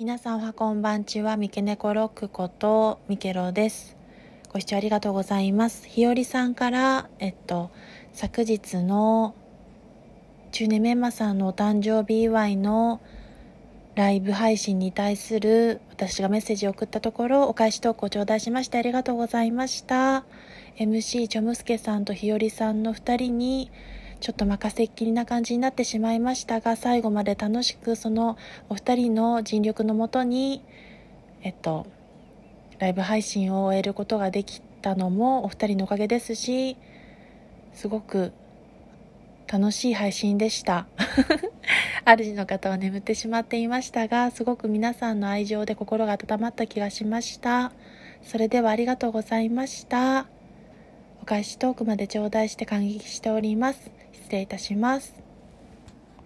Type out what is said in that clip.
皆さんはこんばんちは、三毛猫ロックことミケロです。ご視聴ありがとうございます。ひよりさんから、えっと、昨日の中年メンマさんのお誕生日祝いのライブ配信に対する私がメッセージを送ったところ、お返し投稿を頂戴しましてありがとうございました。MC ちょむすけさんとひよりさんの二人に、ちょっと任せっきりな感じになってしまいましたが、最後まで楽しくそのお二人の尽力のもとに、えっと、ライブ配信を終えることができたのもお二人のおかげですし、すごく楽しい配信でした。主の方は眠ってしまっていましたが、すごく皆さんの愛情で心が温まった気がしました。それではありがとうございました。お返しトークまで頂戴して感激しております。失礼いたします。